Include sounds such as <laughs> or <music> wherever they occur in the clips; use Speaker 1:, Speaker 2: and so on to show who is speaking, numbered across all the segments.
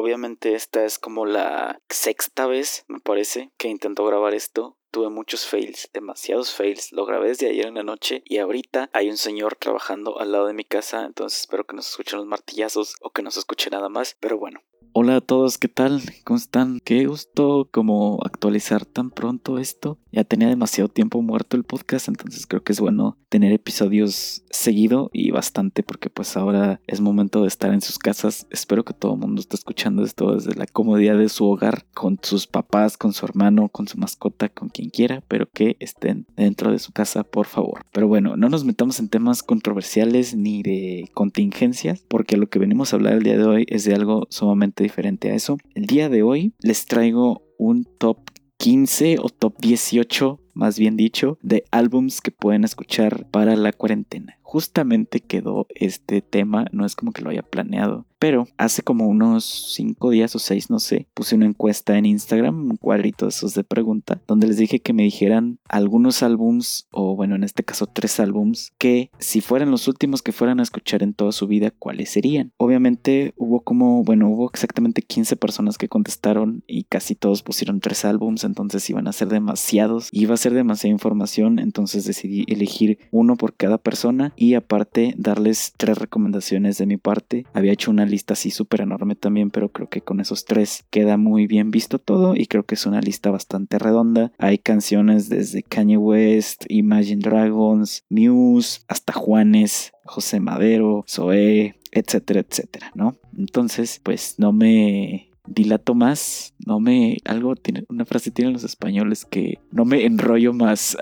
Speaker 1: Obviamente esta es como la sexta vez, me parece, que intento grabar esto. Tuve muchos fails, demasiados fails. Lo grabé desde ayer en la noche y ahorita hay un señor trabajando al lado de mi casa, entonces espero que no se escuchen los martillazos o que no se escuche nada más. Pero bueno, Hola a todos, ¿qué tal? ¿Cómo están? Qué gusto como actualizar tan pronto esto. Ya tenía demasiado tiempo muerto el podcast, entonces creo que es bueno tener episodios seguido y bastante porque pues ahora es momento de estar en sus casas. Espero que todo el mundo esté escuchando esto desde la comodidad de su hogar, con sus papás, con su hermano, con su mascota, con quien quiera, pero que estén dentro de su casa, por favor. Pero bueno, no nos metamos en temas controversiales ni de contingencias, porque lo que venimos a hablar el día de hoy es de algo sumamente diferente a eso. El día de hoy les traigo un top 15 o top 18, más bien dicho, de álbums que pueden escuchar para la cuarentena. Justamente quedó este tema, no es como que lo haya planeado, pero hace como unos 5 días o 6, no sé, puse una encuesta en Instagram, un cuadrito de esos de pregunta, donde les dije que me dijeran algunos álbums, o bueno, en este caso tres álbums, que si fueran los últimos que fueran a escuchar en toda su vida, ¿cuáles serían? Obviamente hubo como, bueno, hubo exactamente 15 personas que contestaron y casi todos pusieron tres álbums, entonces iban a ser demasiados, iba a ser demasiada información, entonces decidí elegir uno por cada persona y aparte darles tres recomendaciones de mi parte. Había hecho una lista así súper enorme también, pero creo que con esos tres queda muy bien visto todo y creo que es una lista bastante redonda. Hay canciones desde Kanye West, Imagine Dragons, Muse, hasta Juanes, José Madero, Zoé, etcétera, etcétera, ¿no? Entonces, pues no me dilato más, no me, algo tiene, una frase tienen los españoles que no me enrollo más,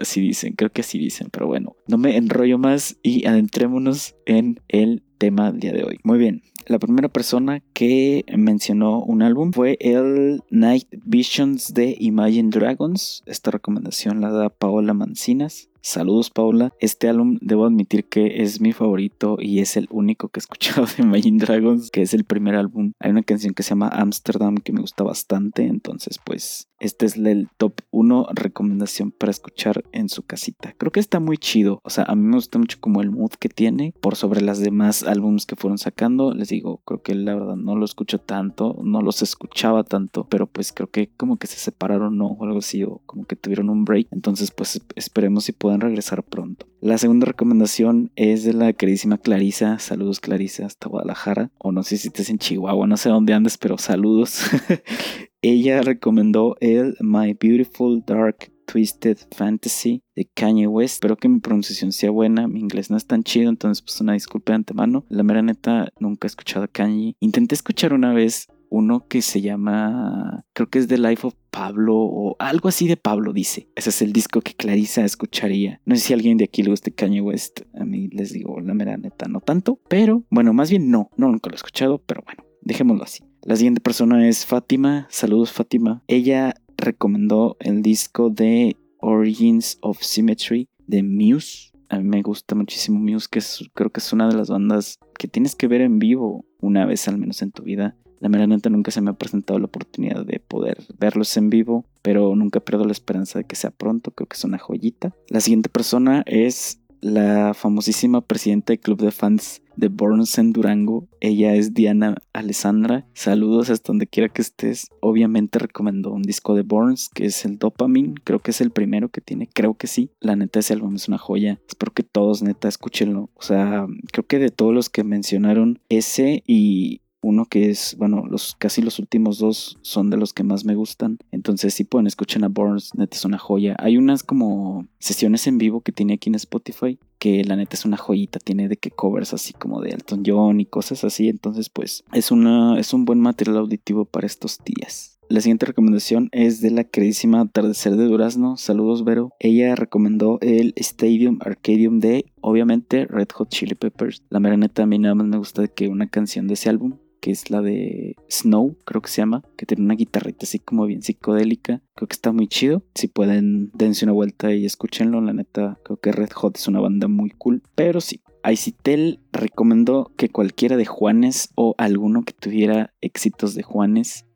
Speaker 1: así dicen, creo que así dicen, pero bueno, no me enrollo más y adentrémonos en el tema del día de hoy. Muy bien, la primera persona que mencionó un álbum fue el Night Visions de Imagine Dragons. Esta recomendación la da Paola Mancinas. Saludos Paula. Este álbum debo admitir que es mi favorito y es el único que he escuchado de Imagine Dragons, que es el primer álbum. Hay una canción que se llama Amsterdam que me gusta bastante, entonces pues este es el top 1 recomendación para escuchar en su casita. Creo que está muy chido, o sea, a mí me gusta mucho como el mood que tiene por sobre las demás álbums que fueron sacando. Les digo, creo que la verdad no lo escucho tanto, no los escuchaba tanto, pero pues creo que como que se separaron ¿no? o algo así o como que tuvieron un break. Entonces pues esperemos si pueden regresar pronto. La segunda recomendación es de la queridísima Clarisa. Saludos Clarisa hasta Guadalajara. O no sé si estés en Chihuahua, no sé dónde andes, pero saludos. <laughs> Ella recomendó el My Beautiful Dark Twisted Fantasy de Kanye West. Espero que mi pronunciación sea buena. Mi inglés no es tan chido, entonces pues una disculpa de antemano. La mera neta nunca he escuchado a Kanye. Intenté escuchar una vez uno que se llama, creo que es The Life of Pablo o algo así de Pablo, dice. Ese es el disco que Clarisa escucharía. No sé si alguien de aquí le guste Kanye West. A mí les digo, la mera neta, no tanto. Pero bueno, más bien no, no nunca lo he escuchado, pero bueno, dejémoslo así. La siguiente persona es Fátima. Saludos, Fátima. Ella recomendó el disco de Origins of Symmetry de Muse. A mí me gusta muchísimo Muse, que creo que es una de las bandas que tienes que ver en vivo una vez al menos en tu vida. La mera nunca se me ha presentado la oportunidad de poder verlos en vivo, pero nunca pierdo la esperanza de que sea pronto, creo que es una joyita. La siguiente persona es la famosísima presidenta del club de fans de Burns en Durango. Ella es Diana Alessandra. Saludos hasta donde quiera que estés. Obviamente recomiendo un disco de Burns que es el Dopamine. Creo que es el primero que tiene. Creo que sí. La neta ese álbum es una joya. Espero que todos neta escúchenlo. O sea, creo que de todos los que mencionaron ese y uno que es, bueno, los casi los últimos dos son de los que más me gustan. Entonces, si pueden, escuchen a Burns, neta es una joya. Hay unas como sesiones en vivo que tiene aquí en Spotify, que la neta es una joyita, tiene de que covers así como de Elton John y cosas así. Entonces, pues, es, una, es un buen material auditivo para estos días. La siguiente recomendación es de la queridísima Atardecer de Durazno. Saludos, Vero. Ella recomendó el Stadium Arcadium de, obviamente, Red Hot Chili Peppers. La mera neta, a mí nada más me gusta que una canción de ese álbum que es la de Snow, creo que se llama, que tiene una guitarrita así como bien psicodélica. Creo que está muy chido. Si pueden, dense una vuelta y escúchenlo. La neta, creo que Red Hot es una banda muy cool. Pero sí, Aicitel recomendó que cualquiera de Juanes o alguno que tuviera éxitos de Juanes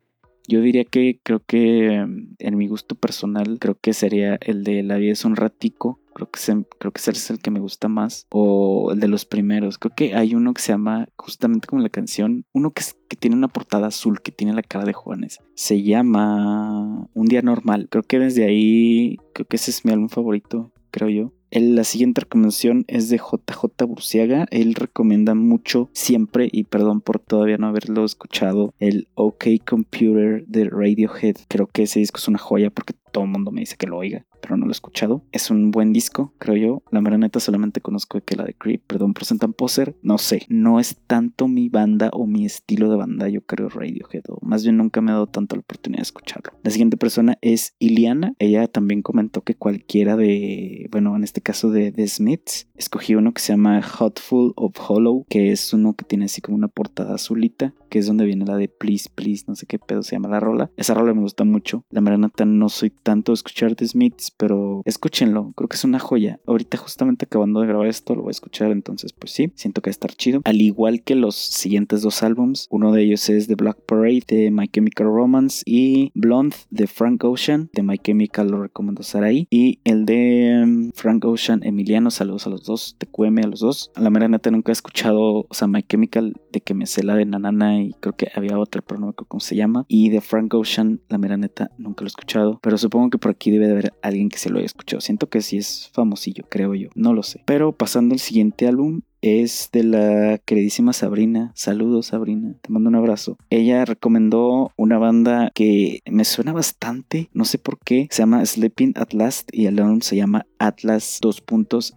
Speaker 1: Yo diría que creo que mm, en mi gusto personal, creo que sería el de La vida es un ratico. Creo que, creo que ese es el que me gusta más. O el de los primeros. Creo que hay uno que se llama, justamente como la canción, uno que, que tiene una portada azul, que tiene la cara de Juanes. Se llama Un día normal. Creo que desde ahí, creo que ese es mi álbum favorito, creo yo la siguiente recomendación es de JJ Burciaga. Él recomienda mucho siempre, y perdón por todavía no haberlo escuchado, el OK Computer de Radiohead. Creo que ese disco es una joya porque todo el mundo me dice que lo oiga, pero no lo he escuchado. Es un buen disco, creo yo. La mera neta solamente conozco que la de Creep, perdón por ser tan poser. No sé, no es tanto mi banda o mi estilo de banda, yo creo Radiohead, o más bien nunca me ha dado tanto la oportunidad de escucharlo. La siguiente persona es Iliana. Ella también comentó que cualquiera de, bueno, en este caso de The Smiths, escogí uno que se llama Hotful of Hollow, que es uno que tiene así como una portada azulita, que es donde viene la de Please, Please, no sé qué pedo se llama la rola. Esa rola me gusta mucho. La mera neta no soy tanto escuchar The Smiths, pero escúchenlo, creo que es una joya. Ahorita justamente acabando de grabar esto lo voy a escuchar, entonces pues sí, siento que va a estar chido. Al igual que los siguientes dos álbums, uno de ellos es The Black Parade de My Chemical Romance y Blonde de Frank Ocean, de My Chemical lo recomiendo ahí y el de um, Frank Ocean Emiliano, saludos a los dos, TQM a los dos. A la mera neta nunca he escuchado, o sea, My Chemical de que me sé la de Nanana y creo que había otra, pero no me acuerdo cómo se llama. Y de Frank Ocean, la mera neta nunca lo he escuchado, pero Supongo que por aquí debe de haber alguien que se lo haya escuchado. Siento que sí es famosillo, creo yo. No lo sé. Pero pasando al siguiente álbum, es de la queridísima Sabrina. Saludos, Sabrina. Te mando un abrazo. Ella recomendó una banda que me suena bastante, no sé por qué. Se llama Sleeping at Last y el álbum se llama Atlas 2.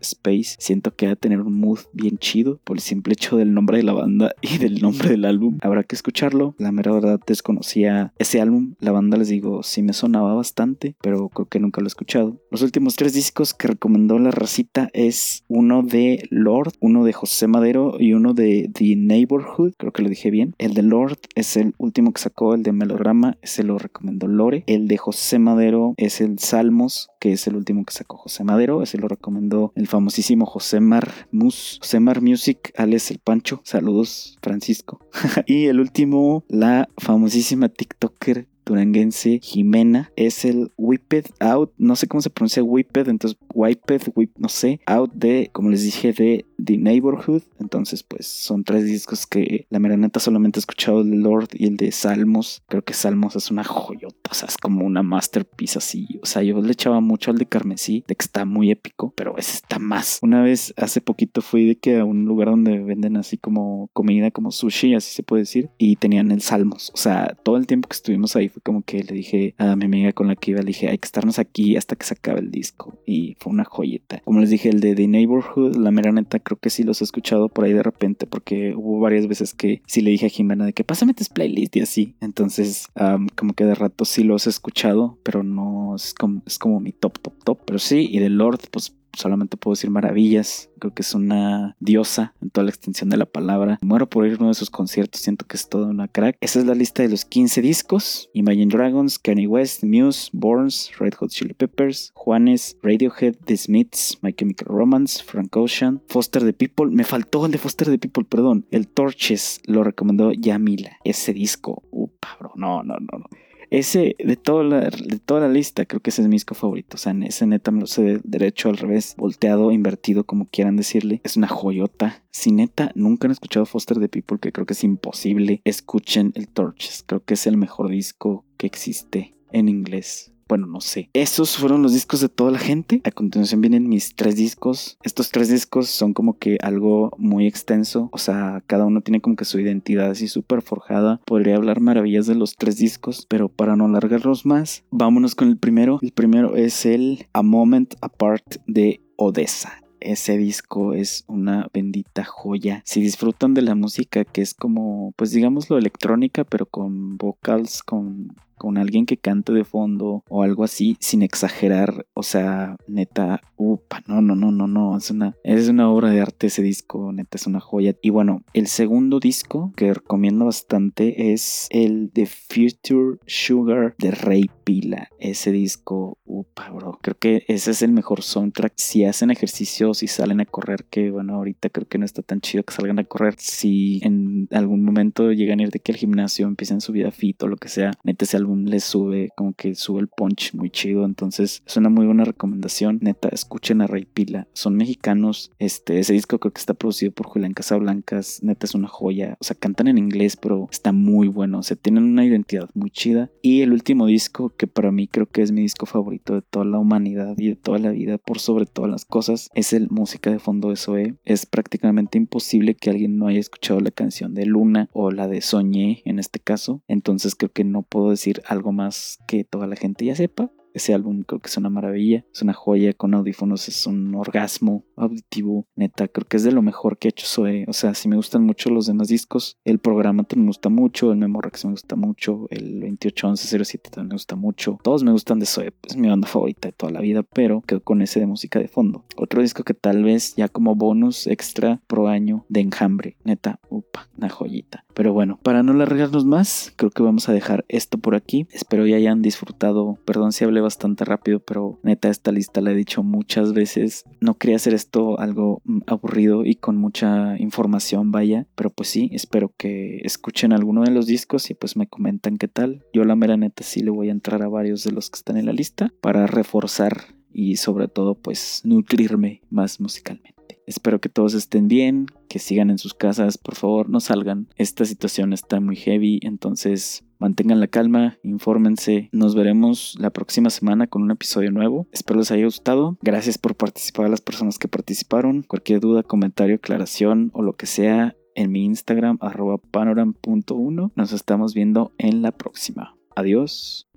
Speaker 1: Space. Siento que va a tener un mood bien chido por el simple hecho del nombre de la banda <laughs> y del nombre del álbum. Habrá que escucharlo. La mera verdad desconocía ese álbum. La banda, les digo, sí me sonaba bastante, pero creo que nunca lo he escuchado. Los últimos tres discos que recomendó la racita es uno de Lord, uno de José Madero y uno de The Neighborhood, creo que lo dije bien. El de Lord es el último que sacó, el de Melodrama, ese lo recomendó Lore. El de José Madero es el Salmos, que es el último que sacó José Madero, ese lo recomendó el famosísimo José Mar Mus, José Mar Music, Alex el Pancho. Saludos, Francisco. <laughs> y el último, la famosísima TikToker duranguense Jimena es el Whipped Out, no sé cómo se pronuncia Whipped, entonces Whipped, whip, no sé, Out de, como les dije, de The Neighborhood. Entonces, pues son tres discos que la meraneta solamente he escuchado el Lord y el de Salmos. Creo que Salmos es una joyota, o sea, es como una masterpiece así. O sea, yo le echaba mucho al de Carmesí, de que está muy épico, pero ese está más. Una vez, hace poquito fui de que a un lugar donde venden así como comida, como sushi, así se puede decir, y tenían el Salmos. O sea, todo el tiempo que estuvimos ahí fue como que le dije a mi amiga con la que iba, le dije, hay que estarnos aquí hasta que se acabe el disco. Y fue una joyeta. Como les dije, el de The Neighborhood, la mera neta, creo que sí los he escuchado por ahí de repente, porque hubo varias veces que sí le dije a Jimena de que pásame tus playlist y así. Entonces, como que de rato sí los he escuchado, pero no es como, es como mi top, top, top. Pero sí, y de Lord, pues solamente puedo decir maravillas. Creo que es una diosa en toda la extensión de la palabra. Muero por ir a uno de sus conciertos, siento que es toda una crack. Esa es la lista de los 15 discos. Imagine Dragons, Kanye West, Muse, Borns, Red Hot Chili Peppers, Juanes, Radiohead, The Smiths, My Chemical Romance, Frank Ocean, Foster the People. Me faltó el de Foster the People, perdón. El Torches lo recomendó Yamila. Ese disco. Upa, bro. No, no, no, no. Ese, de toda, la, de toda la lista, creo que ese es mi disco favorito. O sea, ese neta me lo sé derecho, al revés, volteado, invertido, como quieran decirle. Es una joyota. Si neta nunca han escuchado Foster the People, que creo que es imposible, escuchen el Torches. Creo que es el mejor disco que existe en inglés. Bueno, no sé. Esos fueron los discos de toda la gente. A continuación vienen mis tres discos. Estos tres discos son como que algo muy extenso. O sea, cada uno tiene como que su identidad así súper forjada. Podría hablar maravillas de los tres discos, pero para no alargarlos más, vámonos con el primero. El primero es el A Moment Apart de Odessa ese disco es una bendita joya. Si disfrutan de la música que es como, pues digámoslo, electrónica, pero con vocals, con con alguien que cante de fondo o algo así, sin exagerar. O sea, neta, upa, no, no, no, no, no. Es una, es una obra de arte ese disco, neta, es una joya. Y bueno, el segundo disco que recomiendo bastante es el The Future Sugar de Rey Pila. Ese disco, upa, bro. Creo que ese es el mejor soundtrack. Si hacen ejercicio, si salen a correr, que bueno, ahorita creo que no está tan chido que salgan a correr. Si en algún momento llegan a ir de que al gimnasio empiecen su vida fit o lo que sea, neta, ese álbum les sube, como que sube el punch muy chido. Entonces, es una muy buena recomendación. Neta, escuchen a Rey Pila. Son mexicanos. Este, ese disco creo que está producido por Julián Casablancas. Neta, es una joya. O sea, cantan en inglés, pero está muy bueno. O sea, tienen una identidad muy chida. Y el último disco, que para mí creo que es mi disco favorito de toda la humanidad y de toda la vida, por sobre todas las cosas, es el Música de Fondo SOE. Es prácticamente imposible que alguien no haya escuchado la canción de Luna o la de Soñé en este caso. Entonces creo que no puedo decir algo más que toda la gente ya sepa. Ese álbum creo que es una maravilla, es una joya con audífonos, es un orgasmo auditivo, neta, creo que es de lo mejor que ha hecho Zoe. O sea, si me gustan mucho los demás discos, el programa me gusta mucho, el Memorex me gusta mucho, el 281107 también me gusta mucho. Todos me gustan de Zoe, es mi banda favorita de toda la vida, pero quedo con ese de música de fondo. Otro disco que tal vez ya como bonus extra pro año de enjambre, neta, upa, una joyita. Pero bueno, para no largarnos más, creo que vamos a dejar esto por aquí. Espero ya hayan disfrutado. Perdón si hablé bastante rápido, pero neta, esta lista la he dicho muchas veces. No quería hacer esto algo mm, aburrido y con mucha información, vaya. Pero pues sí, espero que escuchen alguno de los discos y pues me comentan qué tal. Yo la mera neta sí le voy a entrar a varios de los que están en la lista para reforzar y sobre todo pues nutrirme más musicalmente. Espero que todos estén bien, que sigan en sus casas, por favor, no salgan. Esta situación está muy heavy, entonces mantengan la calma, infórmense. Nos veremos la próxima semana con un episodio nuevo. Espero les haya gustado. Gracias por participar a las personas que participaron. Cualquier duda, comentario, aclaración o lo que sea en mi Instagram arroba panoram.1. Nos estamos viendo en la próxima. Adiós.